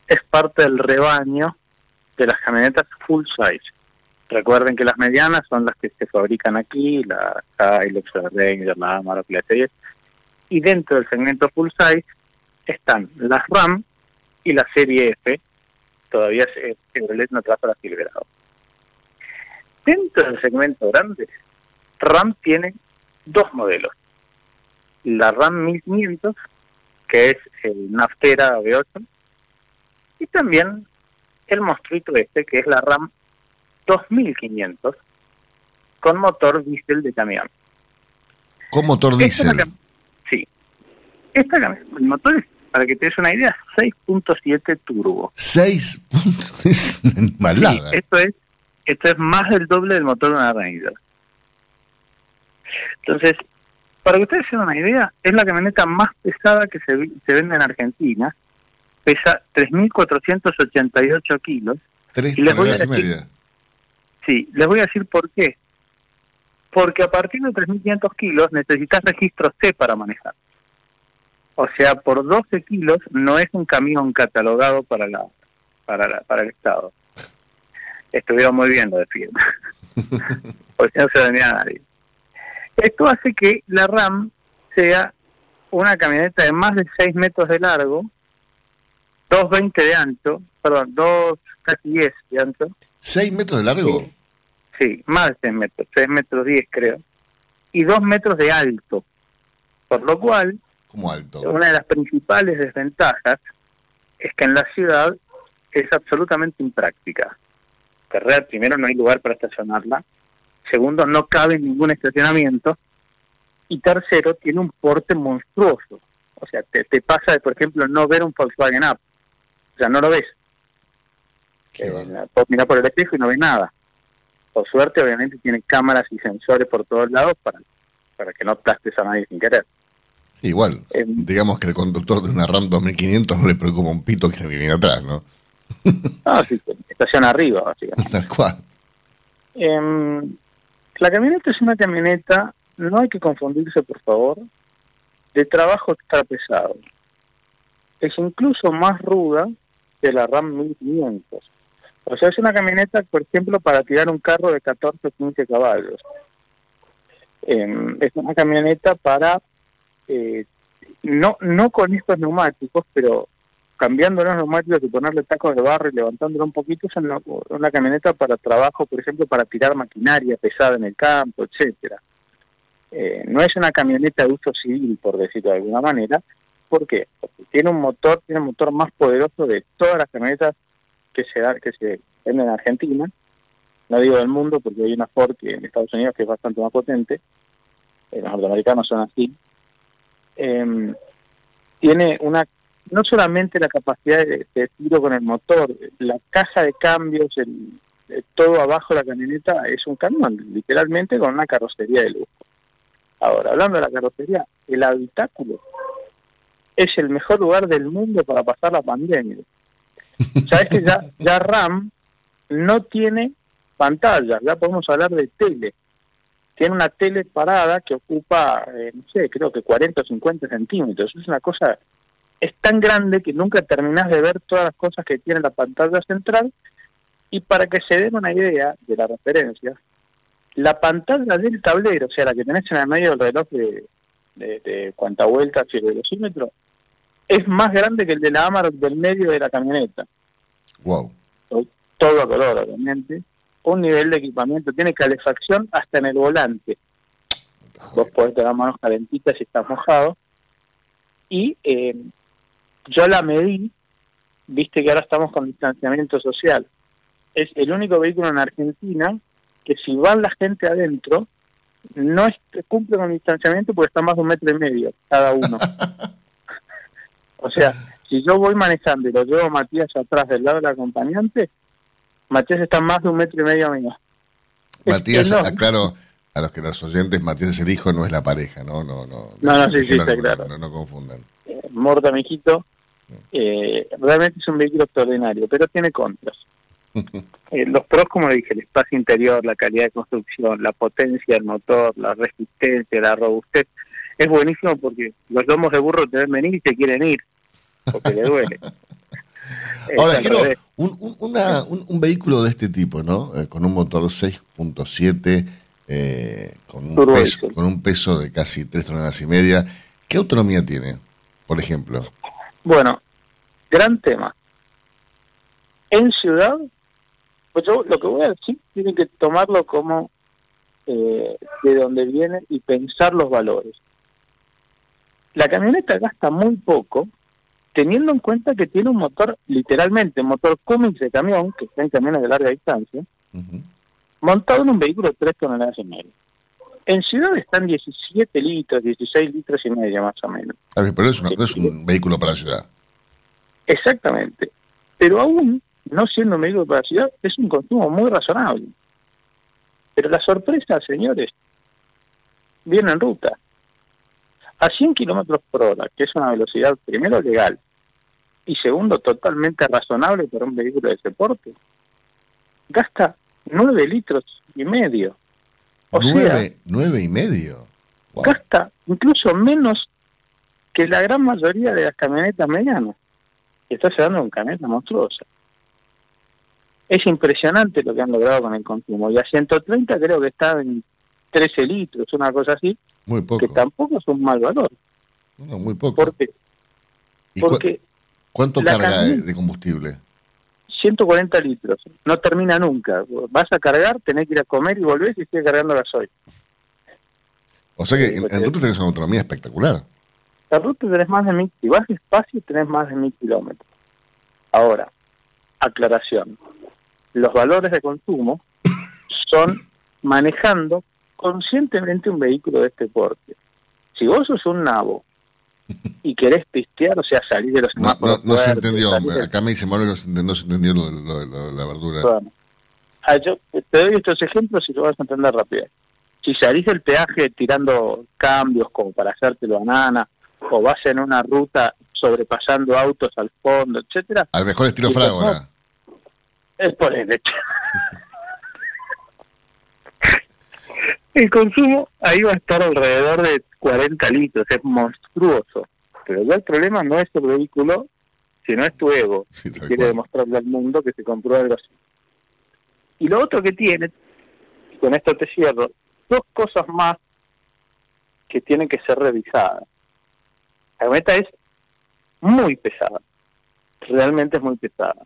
es parte del rebaño de las camionetas full size. Recuerden que las medianas son las que se fabrican aquí, la Hilux, la Ranger, la Amarok, la T10. Y dentro del segmento full size están las RAM y la serie F. Todavía Chevrolet no trajo la Silverado. Dentro del segmento grande, RAM tiene dos modelos. La RAM 1500 que es el Naftera V8, y también el monstruito este, que es la RAM 2500, con motor diésel de camión. Con motor diésel. Sí. Esta el motor es, para que te des una idea, 6.7 turbo. 6 puntos. Es una. Sí, esto es esto es más del doble del motor de una Ranger. Entonces, para que ustedes se den una idea, es la camioneta más pesada que se, se vende en Argentina. Pesa 3.488 kilos. Tres y les voy a toneladas y decir- media. Sí, les voy a decir por qué. Porque a partir de 3.500 kilos necesitas registro C para manejar. O sea, por 12 kilos no es un camión catalogado para la para, la- para el Estado. Estuvieron muy bien lo de firma. Porque no se venía nadie. Esto hace que la RAM sea una camioneta de más de 6 metros de largo, 2,20 de ancho, perdón, 2, casi 10 de ancho, 6 metros de largo. Sí, más de 6 metros, 6 metros 10 creo, y 2 metros de alto. Por lo cual, Como alto. una de las principales desventajas es que en la ciudad es absolutamente impráctica. Real, primero, no hay lugar para estacionarla. Segundo, no cabe ningún estacionamiento. Y tercero, tiene un porte monstruoso. O sea, te, te pasa de, por ejemplo, no ver un Volkswagen Up. O sea, no lo ves. Eh, mirar por el espejo y no ves nada. Por suerte, obviamente, tiene cámaras y sensores por todos lados para, para que no aplastes a nadie sin querer. Igual. Em. Digamos que el conductor de una RAM 2500 no le preocupa un pito que viene atrás, ¿no? No, sí, estaciona arriba, básicamente. Tal cual. Em, la camioneta es una camioneta, no hay que confundirse, por favor, de trabajo extra pesado. Es incluso más ruda que la RAM 1500. O sea, es una camioneta, por ejemplo, para tirar un carro de 14 o 15 caballos. Em, es una camioneta para, eh, no, no con estos neumáticos, pero cambiando los neumáticos y ponerle tacos de barro y levantándolo un poquito, es una, una camioneta para trabajo, por ejemplo, para tirar maquinaria pesada en el campo, etcétera. Eh, no es una camioneta de uso civil, por decirlo de alguna manera. ¿Por qué? Porque tiene un motor, tiene el motor más poderoso de todas las camionetas que se da- que se venden en Argentina. No digo del mundo, porque hay una Ford que en Estados Unidos que es bastante más potente. Eh, los norteamericanos son así. Em, tiene una no solamente la capacidad de, de tiro con el motor, la caja de cambios, el, eh, todo abajo la camioneta es un camión, literalmente con una carrocería de lujo. Ahora, hablando de la carrocería, el habitáculo es el mejor lugar del mundo para pasar la pandemia. Sabes que ya, ya RAM no tiene pantalla, ya podemos hablar de tele. Tiene una tele parada que ocupa, eh, no sé, creo que 40 o 50 centímetros. Es una cosa es tan grande que nunca terminás de ver todas las cosas que tiene la pantalla central. Y para que se den una idea de la referencia, la pantalla del tablero, o sea, la que tenés en el medio del reloj de, de, de cuánta vueltas y el velocímetro, es más grande que el de la Amarok del medio de la camioneta. Wow. Todo a color, obviamente. Un nivel de equipamiento, tiene calefacción hasta en el volante. Vos podés tener manos calentitas si estás mojado. Y eh, yo la medí, viste que ahora estamos con distanciamiento social. Es el único vehículo en Argentina que si van la gente adentro, no es- cumple con el distanciamiento porque está más de un metro y medio cada uno. o sea, si yo voy manejando y lo llevo a Matías atrás del lado del acompañante, Matías está más de un metro y medio mío. Matías, enorme. aclaro a los que los oyentes, Matías es el hijo, no es la pareja, ¿no? No, no, No, no, sí, sí, dijeron, está no, claro. no, no confundan. Eh, Morta, mijito, eh, realmente es un vehículo extraordinario, pero tiene contras. Eh, los pros, como le dije, el espacio interior, la calidad de construcción, la potencia del motor, la resistencia, la robustez, es buenísimo porque los lomos de burro te ven venir y te quieren ir, porque le duele. Ahora, quiero un, un- una- un- un vehículo de este tipo, ¿no? Eh, con un motor 6.7, eh, con, un peso, con un peso de casi 3 toneladas y media. ¿Qué autonomía tiene, por ejemplo? Bueno, gran tema. En ciudad, pues yo lo que voy a decir tiene que tomarlo como eh, de donde viene y pensar los valores. La camioneta gasta muy poco, teniendo en cuenta que tiene un motor, literalmente, un motor Cummins de camión, que está en camiones de larga distancia, montado en un vehículo de 3 toneladas y medio. En ciudad están 17 litros, 16 litros y medio más o menos. A ver, pero es una- es un vehículo para la ciudad. Exactamente. Pero aún, no siendo un vehículo para la ciudad, es un consumo muy razonable. Pero la sorpresa, señores, viene en ruta. A 100 kilómetros por hora, que es una velocidad, primero, legal, y segundo, totalmente razonable para un vehículo de ese porte, gasta 9 litros y medio. O sea, Nueve, nueve y medio. gasta incluso menos que la gran mayoría de las camionetas medianas. Y está llegando con camioneta monstruosa. Es impresionante lo que han logrado con el consumo. Y a 130 creo que está en 13 litros, una cosa así, Muy poco. que tampoco es un mal valor. No, muy poco. ¿Por qué? ¿Y cu- Porque ¿Cuánto la carga de, de combustible? 140 litros, no termina nunca. Vas a cargar, tenés que ir a comer y volvés y sigue cargando gasoil. O sea que Sí, en, en ruta tenés una autonomía espectacular. La ruta tenés más de mil, si vas despacio tenés más de mil kilómetros. Ahora, aclaración. Los valores de consumo son manejando conscientemente un vehículo de este porte. Si vos sos un nabo y querés pistear, o sea, salir de los No, no, se entendió. de- Acá me dice no se entendió, no se entendió lo de, lo lo la verdura. Bueno, ah, yo te doy estos ejemplos y lo vas a entender rápido. Si salís del peaje tirando cambios como para hacerte banana, o vas en una ruta sobrepasando autos al fondo, etcétera, Al mejor estilo Y Frágora. es por el hecho. El consumo ahí va a estar alrededor de 40 litros, es monstruoso. Pero ya el problema no es el vehículo, sino es tu ego, que quiere demostrarle al mundo que se compró algo así. Y lo otro que tiene, y con esto te cierro, dos cosas más que tienen que ser revisadas. La camioneta es muy pesada, realmente es muy pesada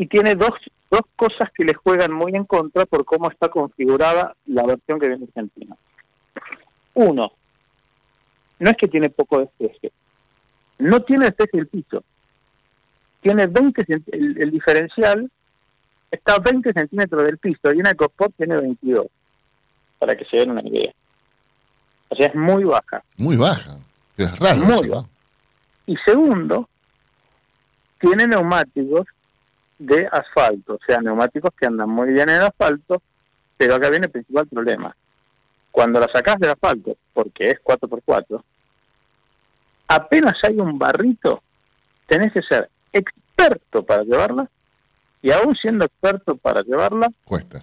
y tiene dos, dos cosas que le juegan muy en contra por cómo está configurada la versión que viene Argentina. Uno, no es que tiene poco despeje, no tiene despeje el piso, tiene 20 cent- el, el diferencial está a 20 centímetros del piso y una EcoSport tiene 22, para que se den una idea. O sea, es muy baja. Muy baja. Es raro. Muy eso, ¿no? Y segundo, tiene neumáticos de asfalto, o sea, neumáticos que andan muy bien en el asfalto, pero acá viene el principal problema. Cuando la sacás del asfalto, porque es 4x4, apenas hay un barrito, tenés que ser experto para llevarla, y aún siendo experto para llevarla, Cuesta.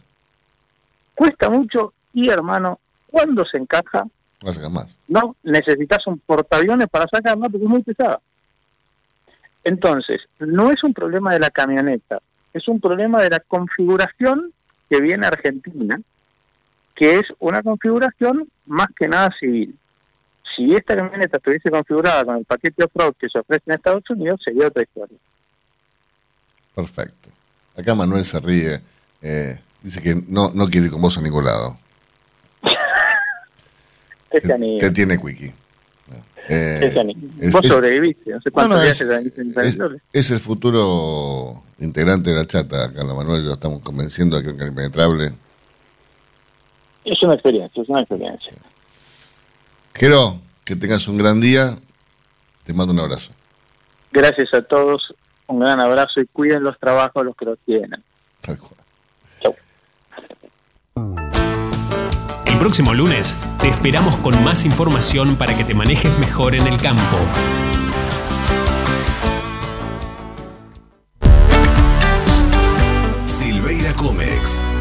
cuesta mucho, y hermano, cuando se encaja, No más. no necesitas un portaaviones para sacarla porque es muy pesada. Entonces, no es un problema de la camioneta, es un problema de la configuración que viene a Argentina, que es una configuración más que nada civil. Si esta camioneta estuviese configurada con el paquete off-road que se ofrece en Estados Unidos, sería otra historia. Perfecto. Acá Manuel se ríe. eh, dice que no, no quiere ir con vos a ningún lado. Ese anillo. Te tiene Quickie. Eh, anillo. es- Vos es- sobreviviste, no sé cuántos No, no, es- te es, el futuro integrante de la chata, Carlos Manuel. Lo estamos convenciendo de que es impenetrable. Es una experiencia, es una experiencia. Quiero que tengas un gran día. Te mando un abrazo. Gracias a todos, un gran abrazo y cuiden los trabajos los que los tienen. El próximo lunes te esperamos con más información para que te manejes mejor en el campo. Silveira Comex.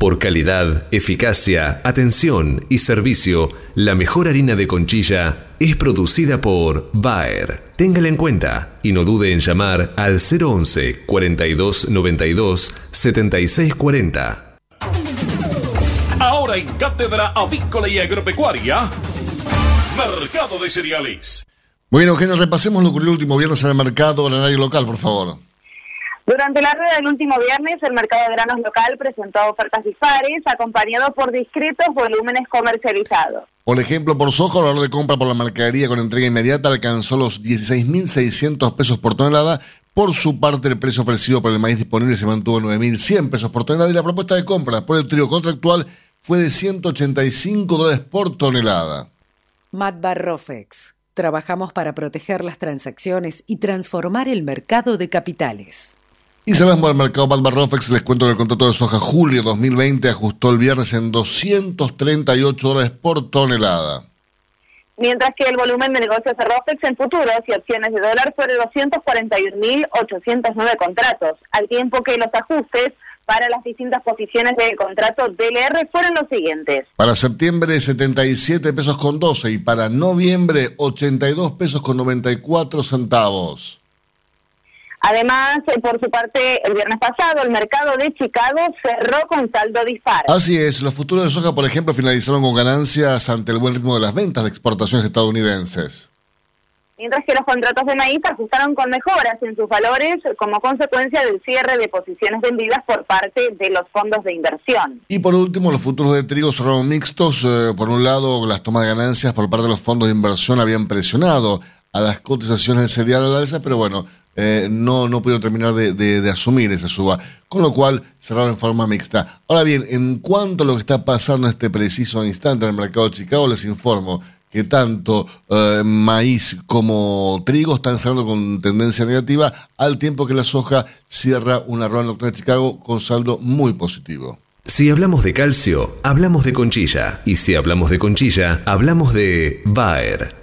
Por calidad, eficacia, atención y servicio, la mejor harina de conchilla es producida por Bayer. Téngala en cuenta y no dude en llamar al 011 42 92 76 40. Ahora en Cátedra Avícola y Agropecuaria, Mercado de Cereales. Bueno, Eugenio, repasemos lo que ocurrió el último viernes en el mercado granario local, por favor. Durante la rueda del último viernes, el mercado de granos local presentó ofertas dispares, acompañado por discretos volúmenes comercializados. Por ejemplo, por soja, el valor de compra por la mercadería con entrega inmediata alcanzó los 16.600 pesos por tonelada. Por su parte, el precio ofrecido por el maíz disponible se mantuvo en 9.100 pesos por tonelada y la propuesta de compra por el trigo contractual fue de 185 dólares por tonelada. Matbar Rofex. Trabajamos para proteger las transacciones y transformar el mercado de capitales. Y cerramos el mercado Balbar Rofex. Les cuento que el contrato de soja julio 2020 ajustó el viernes en 238 dólares por tonelada. Mientras que el volumen de negocios de ROFEX en futuros y opciones de dólar fue de 241.809 contratos, al tiempo que los ajustes para las distintas posiciones del contrato DLR fueron los siguientes. Para septiembre 77 pesos con 12 y para noviembre 82 pesos con 94 centavos. Además, eh, por su parte, el viernes pasado, el mercado de Chicago cerró con saldo dispar. Así es, los futuros de soja, por ejemplo, finalizaron con ganancias ante el buen ritmo de las ventas de exportaciones estadounidenses. Mientras que los contratos de maíz ajustaron con mejoras en sus valores como consecuencia del cierre de posiciones vendidas por parte de los fondos de inversión. Y por último, los futuros de trigo cerraron mixtos. Eh, por un lado, las tomas de ganancias por parte de los fondos de inversión habían presionado a las cotizaciones del cereal a la alza, pero bueno, eh, no, no pudieron terminar de, asumir esa suba, con lo cual cerraron en forma mixta. Ahora bien, en cuanto a lo que está pasando en este preciso instante en el mercado de Chicago, les informo que tanto eh, maíz como trigo están cerrando con tendencia negativa, al tiempo que la soja cierra una rueda nocturna de Chicago con saldo muy positivo. Si hablamos de calcio, hablamos de conchilla. Y si hablamos de conchilla, hablamos de Bayer.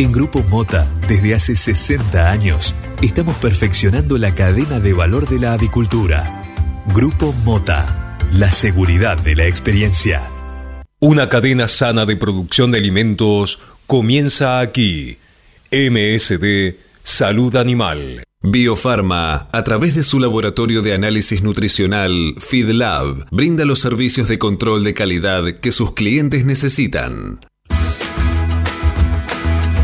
En Grupo Mota, desde hace 60 años, estamos perfeccionando la cadena de valor de la avicultura. Grupo Mota, la seguridad de la experiencia. Una cadena sana de producción de alimentos comienza aquí. MSD Salud Animal. Biofarma, a través de su laboratorio de análisis nutricional FeedLab, brinda los servicios de control de calidad que sus clientes necesitan.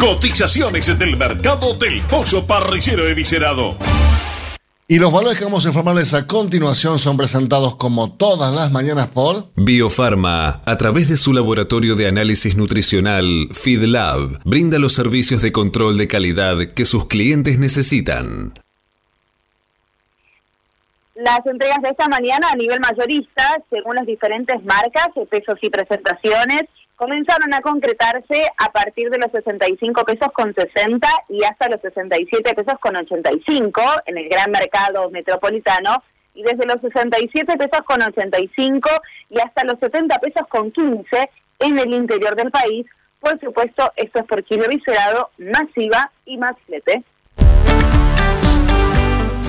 Cotizaciones del mercado del pollo parrillero eviscerado. Y los valores que vamos a informarles a continuación son presentados como todas las mañanas por Biofarma, a través de su laboratorio de análisis nutricional, FeedLab, brinda los servicios de control de calidad que sus clientes necesitan. Las entregas de esta mañana a nivel mayorista, según las diferentes marcas, pesos y presentaciones, comenzaron a concretarse a partir de los 65 pesos con 60 y hasta los 67 pesos con 85 en el gran mercado metropolitano y desde los 67 pesos con 85 y hasta los 70 pesos con 15 en el interior del país. Por supuesto, esto es por kilo viscerado, masiva y más flete.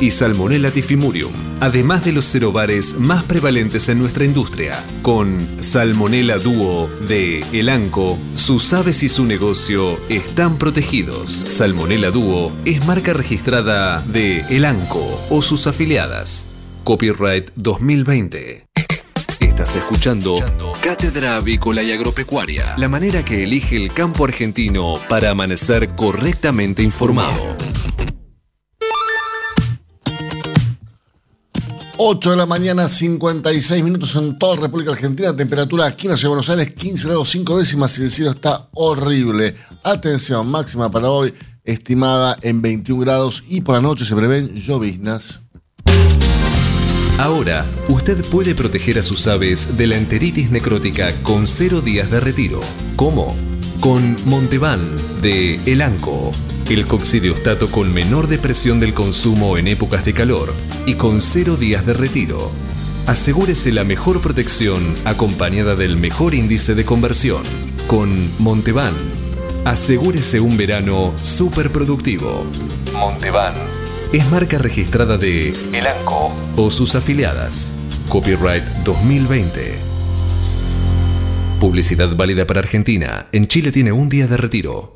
y Salmonella tifimurium, además de los cerobares más prevalentes en nuestra industria. Con Salmonella Duo de Elanco, sus aves y su negocio están protegidos. Salmonella Duo es marca registrada de Elanco o sus afiliadas. Copyright 2020. Esta Estás escuchando Cátedra Avícola y Agropecuaria, la manera que elige el campo argentino para amanecer correctamente informado. 8 de la mañana, 56 minutos en toda la República Argentina. Temperatura aquí en la Ciudad de Buenos Aires, 15 grados 5 décimas y el cielo está horrible. Atención, máxima para hoy, estimada en 21 grados y por la noche se prevén lloviznas. Ahora, usted puede proteger a sus aves de la enteritis necrótica con cero días de retiro. ¿Cómo? Con Montevan de Elanco, el coccidiostato con menor depresión del consumo en épocas de calor y con cero días de retiro. Asegúrese la mejor protección acompañada del mejor índice de conversión. Con Montevan, asegúrese un verano súper productivo. Montevan es marca registrada de Elanco o sus afiliadas. Copyright 2020. Publicidad válida para Argentina. En Chile tiene un día de retiro.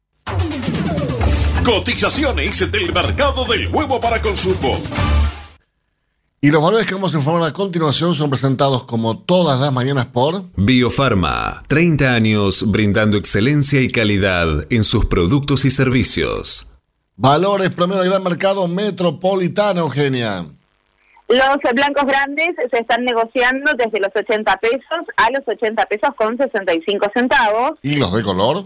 Cotizaciones del mercado del huevo para consumo. Y los valores que vamos a informar a continuación son presentados como todas las mañanas por Biofarma, 30 años brindando excelencia y calidad en sus productos y servicios. Valores promedio del gran mercado metropolitano, Eugenia. Los blancos grandes se están negociando desde los 80 pesos a los 80 pesos con 65 centavos. ¿Y los de color?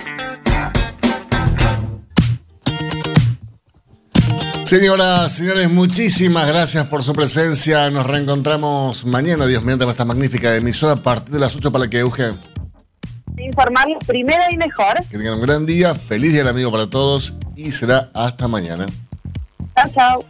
Señoras, señores, muchísimas gracias por su presencia. Nos reencontramos mañana, Dios mediante nuestra magnífica emisora a partir de las 8 para que Eugen. Informarles primero y mejor. Que tengan un gran día, feliz día del amigo para todos y será hasta mañana. Chao, chao.